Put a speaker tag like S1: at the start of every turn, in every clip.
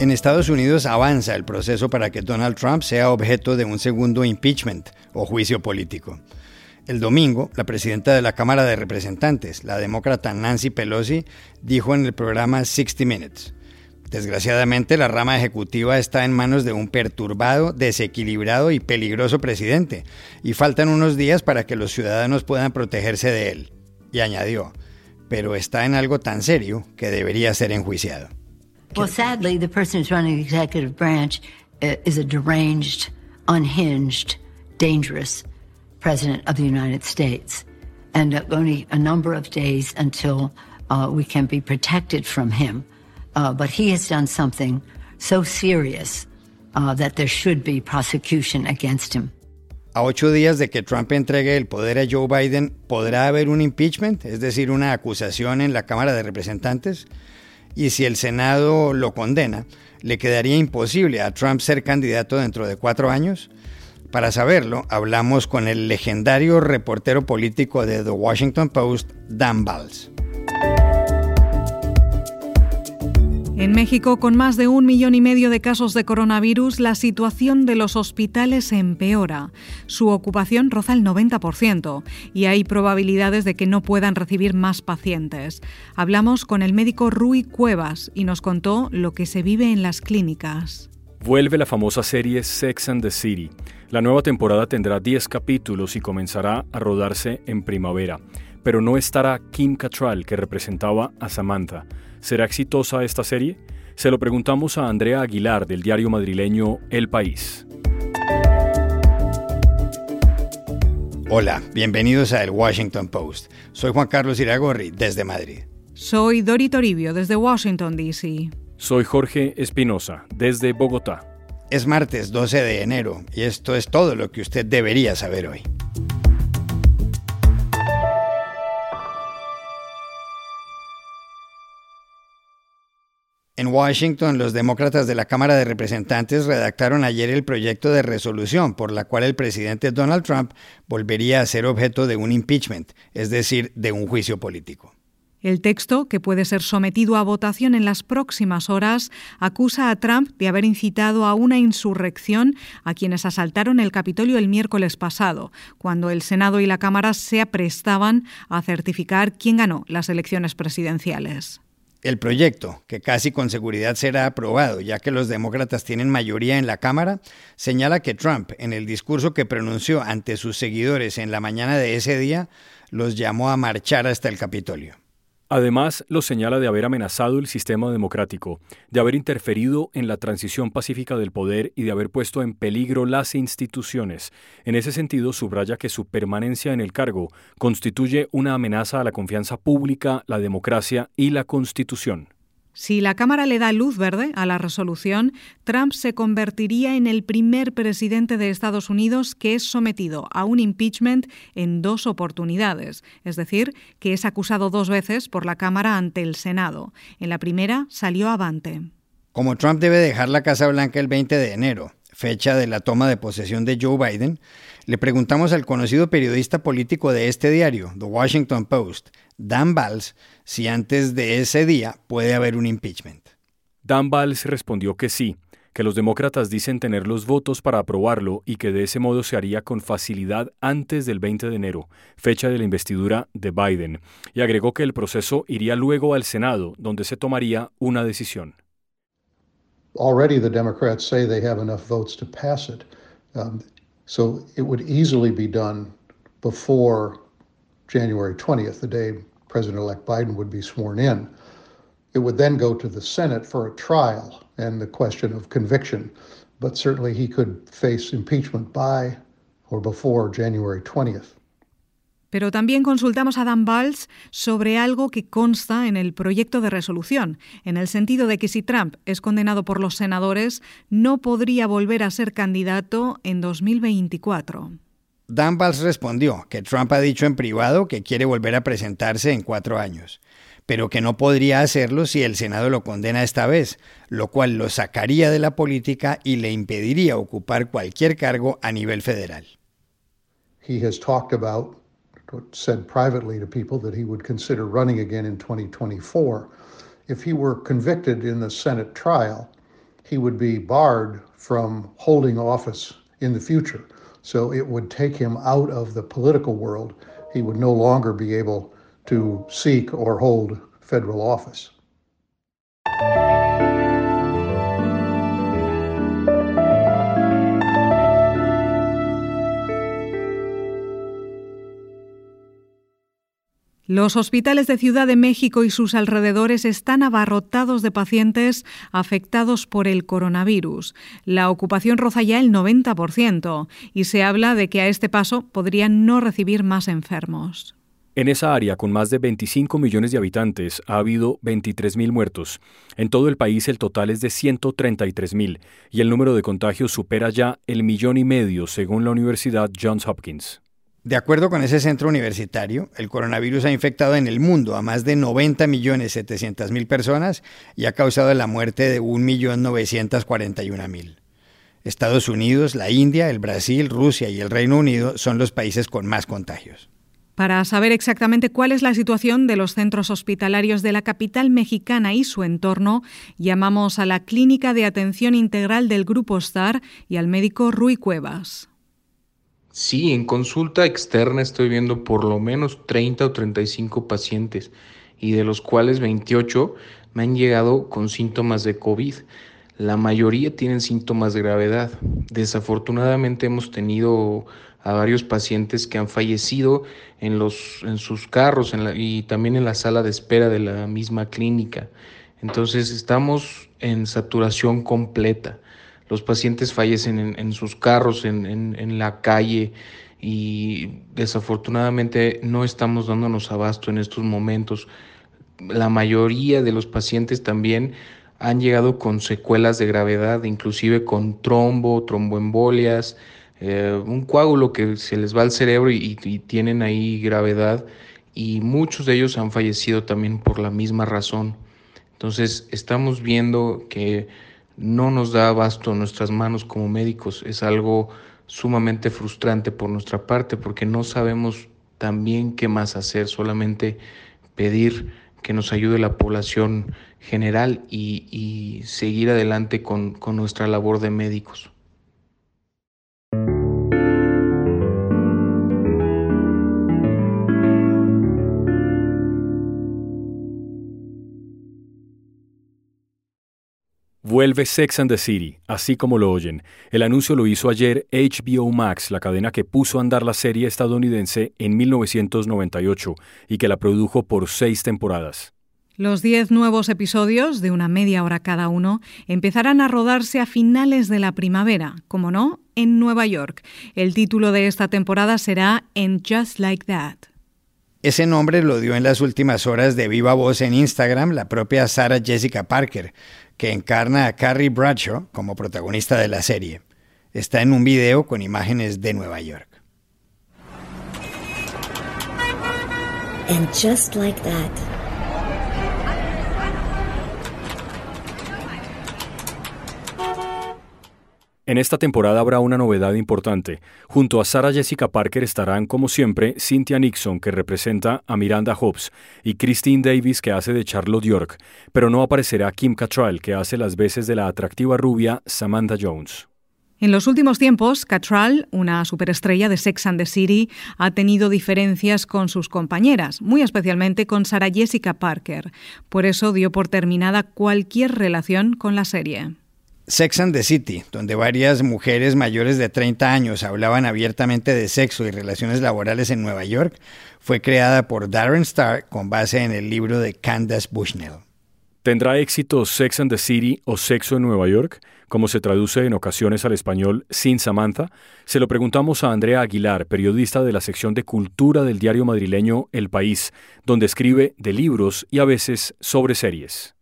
S1: En Estados Unidos avanza el proceso para que Donald Trump sea objeto de un segundo impeachment o juicio político. El domingo, la presidenta de la Cámara de Representantes, la demócrata Nancy Pelosi, dijo en el programa 60 Minutes, Desgraciadamente, la rama ejecutiva está en manos de un perturbado, desequilibrado y peligroso presidente, y faltan unos días para que los ciudadanos puedan protegerse de él. Y añadió, pero está en algo tan serio que debería ser enjuiciado.
S2: Well, sadly, the person who's running the executive branch uh, is a deranged, unhinged, dangerous president of the United States. And uh, only a number of days until uh, we can be protected from him. Uh, but he has done something so serious uh, that there should be prosecution against him.
S1: A ocho días de que Trump entregue el poder a Joe Biden, ¿podrá haber un impeachment, es decir, una acusación en la Cámara de Representantes? Y si el Senado lo condena, ¿le quedaría imposible a Trump ser candidato dentro de cuatro años? Para saberlo, hablamos con el legendario reportero político de The Washington Post, Dan Balls.
S3: En México, con más de un millón y medio de casos de coronavirus, la situación de los hospitales empeora. Su ocupación roza el 90% y hay probabilidades de que no puedan recibir más pacientes. Hablamos con el médico Rui Cuevas y nos contó lo que se vive en las clínicas.
S4: Vuelve la famosa serie Sex and the City. La nueva temporada tendrá 10 capítulos y comenzará a rodarse en primavera. Pero no estará Kim Cattrall, que representaba a Samantha. ¿Será exitosa esta serie? Se lo preguntamos a Andrea Aguilar del diario madrileño El País.
S1: Hola, bienvenidos a El Washington Post. Soy Juan Carlos Iragorri desde Madrid.
S3: Soy Dori Toribio desde Washington, D.C.
S4: Soy Jorge Espinosa desde Bogotá.
S1: Es martes 12 de enero y esto es todo lo que usted debería saber hoy. Washington, los demócratas de la Cámara de Representantes redactaron ayer el proyecto de resolución por la cual el presidente Donald Trump volvería a ser objeto de un impeachment, es decir, de un juicio político.
S3: El texto, que puede ser sometido a votación en las próximas horas, acusa a Trump de haber incitado a una insurrección a quienes asaltaron el Capitolio el miércoles pasado, cuando el Senado y la Cámara se aprestaban a certificar quién ganó las elecciones presidenciales.
S1: El proyecto, que casi con seguridad será aprobado, ya que los demócratas tienen mayoría en la Cámara, señala que Trump, en el discurso que pronunció ante sus seguidores en la mañana de ese día, los llamó a marchar hasta el Capitolio.
S4: Además, lo señala de haber amenazado el sistema democrático, de haber interferido en la transición pacífica del poder y de haber puesto en peligro las instituciones. En ese sentido, subraya que su permanencia en el cargo constituye una amenaza a la confianza pública, la democracia y la Constitución.
S3: Si la Cámara le da luz verde a la resolución, Trump se convertiría en el primer presidente de Estados Unidos que es sometido a un impeachment en dos oportunidades, es decir, que es acusado dos veces por la Cámara ante el Senado. En la primera salió avante.
S1: Como Trump debe dejar la Casa Blanca el 20 de enero, fecha de la toma de posesión de Joe Biden, le preguntamos al conocido periodista político de este diario, The Washington Post, Dan Valls, si antes de ese día puede haber un impeachment.
S4: Dan Valls respondió que sí, que los demócratas dicen tener los votos para aprobarlo y que de ese modo se haría con facilidad antes del 20 de enero, fecha de la investidura de Biden, y agregó que el proceso iría luego al Senado, donde se tomaría una decisión.
S5: Already the Democrats say they have enough votes to pass it. Um, so it would easily be done before January 20th, the day President elect Biden would be sworn in. It would then go to the Senate for a trial and the question of conviction. But certainly he could face impeachment by or before January 20th.
S3: Pero también consultamos a Dan Valls sobre algo que consta en el proyecto de resolución, en el sentido de que si Trump es condenado por los senadores, no podría volver a ser candidato en 2024.
S1: Dan Valls respondió que Trump ha dicho en privado que quiere volver a presentarse en cuatro años, pero que no podría hacerlo si el Senado lo condena esta vez, lo cual lo sacaría de la política y le impediría ocupar cualquier cargo a nivel federal.
S5: He has talked about said privately to people that he would consider running again in 2024. If he were convicted in the Senate trial, he would be barred from holding office in the future. So it would take him out of the political world. He would no longer be able to seek or hold federal office.
S3: Los hospitales de Ciudad de México y sus alrededores están abarrotados de pacientes afectados por el coronavirus. La ocupación roza ya el 90% y se habla de que a este paso podrían no recibir más enfermos.
S4: En esa área, con más de 25 millones de habitantes, ha habido 23.000 muertos. En todo el país el total es de 133.000 y el número de contagios supera ya el millón y medio, según la Universidad Johns Hopkins.
S1: De acuerdo con ese centro universitario, el coronavirus ha infectado en el mundo a más de 90 millones mil personas y ha causado la muerte de 1.941.000. Estados Unidos, la India, el Brasil, Rusia y el Reino Unido son los países con más contagios.
S3: Para saber exactamente cuál es la situación de los centros hospitalarios de la capital mexicana y su entorno, llamamos a la Clínica de Atención Integral del Grupo STAR y al médico Rui Cuevas.
S6: Sí, en consulta externa estoy viendo por lo menos 30 o 35 pacientes y de los cuales 28 me han llegado con síntomas de COVID. La mayoría tienen síntomas de gravedad. Desafortunadamente hemos tenido a varios pacientes que han fallecido en, los, en sus carros y también en la sala de espera de la misma clínica. Entonces estamos en saturación completa los pacientes fallecen en, sus carros, en, la calle y desafortunadamente no estamos dándonos abasto en estos momentos. La mayoría de los pacientes también han llegado con secuelas de gravedad, inclusive con trombo, tromboembolias, eh, un coágulo que se les va al cerebro y tienen ahí gravedad y muchos de ellos han fallecido también por la misma razón. Entonces estamos viendo que no nos da abasto nuestras manos como médicos. Es algo sumamente frustrante por nuestra parte porque no sabemos también qué más hacer, solamente pedir que nos ayude la población general y, seguir adelante con nuestra labor de médicos.
S4: Vuelve Sex and the City, así como lo oyen. El anuncio lo hizo ayer HBO Max, la cadena que puso a andar la serie estadounidense en 1998 y que la produjo por seis temporadas.
S3: Los diez nuevos episodios, de una media hora cada uno, empezarán a rodarse a finales de la primavera, como no, en Nueva York. El título de esta temporada será And Just Like That.
S1: Ese nombre lo dio en las últimas horas de viva voz en Instagram la propia Sarah Jessica Parker, que encarna a Carrie Bradshaw como protagonista de la serie. Está en un video con imágenes de Nueva York.
S4: En esta temporada habrá una novedad importante. Junto a Sarah Jessica Parker estarán, como siempre, Cynthia Nixon, que representa a Miranda Hobbs, y Christine Davis, que hace de Charlotte York, pero no aparecerá Kim Cattrall, que hace las veces de la atractiva rubia Samantha Jones.
S3: En los últimos tiempos, Cattrall, una superestrella de Sex and the City, ha tenido diferencias con sus compañeras, muy especialmente con Sarah Jessica Parker. Por eso dio por terminada cualquier relación con la serie.
S1: Sex and the City, donde varias mujeres mayores de 30 años hablaban abiertamente de sexo y relaciones laborales en Nueva York, fue creada por Darren Star con base en el libro de Candace Bushnell.
S4: ¿Tendrá éxito Sex and the City o Sexo en Nueva York, como se traduce en ocasiones al español Sin Samantha? Se lo preguntamos a Andrea Aguilar, periodista de la sección de cultura del diario madrileño El País, donde escribe de libros y a veces sobre series.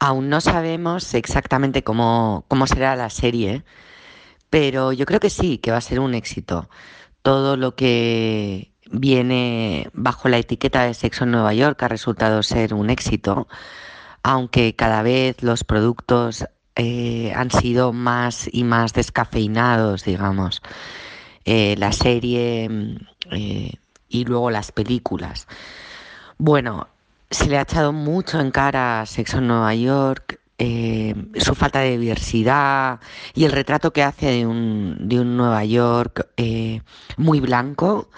S7: Aún no sabemos exactamente cómo, será la serie, pero yo creo que sí, que va a ser un éxito. Todo lo que viene bajo la etiqueta de Sexo en Nueva York ha resultado ser un éxito, aunque cada vez los productos eh, han sido más y más descafeinados, digamos. Eh, la serie mm, eh, y luego las películas. Bueno, se le ha echado mucho en cara a Sexo en Nueva York, eh, su falta de diversidad y el retrato que hace de un, de un Nueva York eh, muy blanco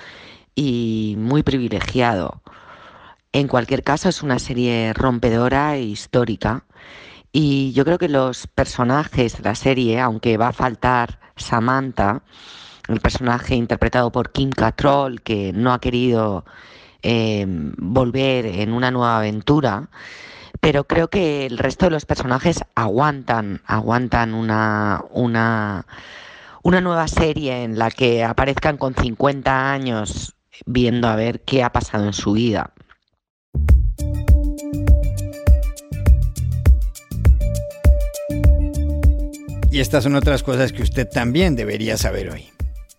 S7: y muy privilegiado. En cualquier caso, es una serie rompedora e histórica. Y yo creo que los personajes de la serie, aunque va a faltar Samantha, el personaje interpretado por Kim Cattrall, que no ha querido eh, volver en una nueva aventura, pero creo que el resto de los personajes aguantan, aguantan una, una, una nueva serie en la que aparezcan con 50 años viendo a ver qué ha pasado en su vida.
S1: Y estas son otras cosas que usted también debería saber hoy.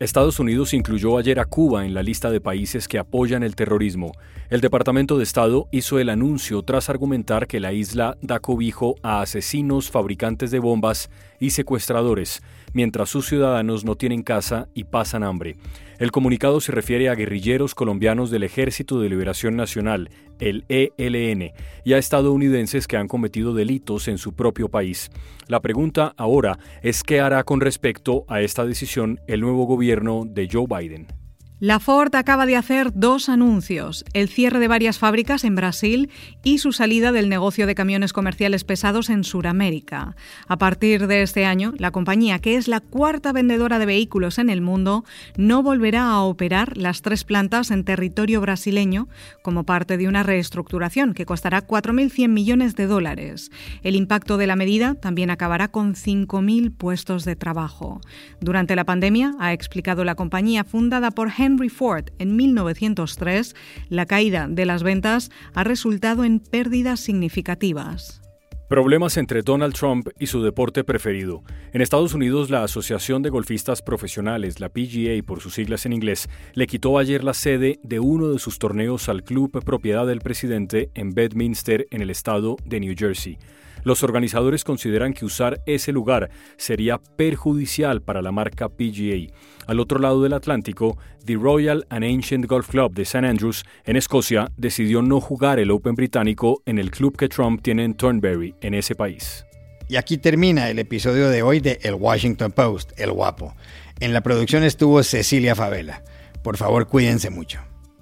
S4: Estados Unidos incluyó ayer a Cuba en la lista de países que apoyan el terrorismo. El Departamento de Estado hizo el anuncio tras argumentar que la isla da cobijo a asesinos, fabricantes de bombas y secuestradores, mientras sus ciudadanos no tienen casa y pasan hambre. El comunicado se refiere a guerrilleros colombianos del Ejército de Liberación Nacional, el ELN, y a estadounidenses que han cometido delitos en su propio país. La pregunta ahora es qué hará con respecto a esta decisión el nuevo gobierno de Joe Biden.
S3: La Ford acaba de hacer dos anuncios, el cierre de varias fábricas en Brasil y su salida del negocio de camiones comerciales pesados en Sudamérica. A partir de este año, la compañía, que es la cuarta vendedora de vehículos en el mundo, no volverá a operar las tres plantas en territorio brasileño como parte de una reestructuración que costará 4.100 millones de dólares. El impacto de la medida también acabará con 5.000 puestos de trabajo. Durante la pandemia, ha explicado la compañía fundada por Henry Henry Ford en 1903, la caída de las ventas ha resultado en pérdidas significativas.
S4: Problemas entre Donald Trump y su deporte preferido. En Estados Unidos, la Asociación de Golfistas Profesionales, la PGA por sus siglas en inglés, le quitó ayer la sede de uno de sus torneos al club propiedad del presidente en Bedminster, en el estado de New Jersey. Los organizadores consideran que usar ese lugar sería perjudicial para la marca PGA. Al otro lado del Atlántico, The Royal and Ancient Golf Club de St Andrews, en Escocia, decidió no jugar el Open británico en el club que Trump tiene en Thornbury, en ese país.
S1: Y aquí termina el episodio de hoy de El Washington Post, El Guapo. En la producción estuvo Cecilia Favela. Por favor, cuídense mucho.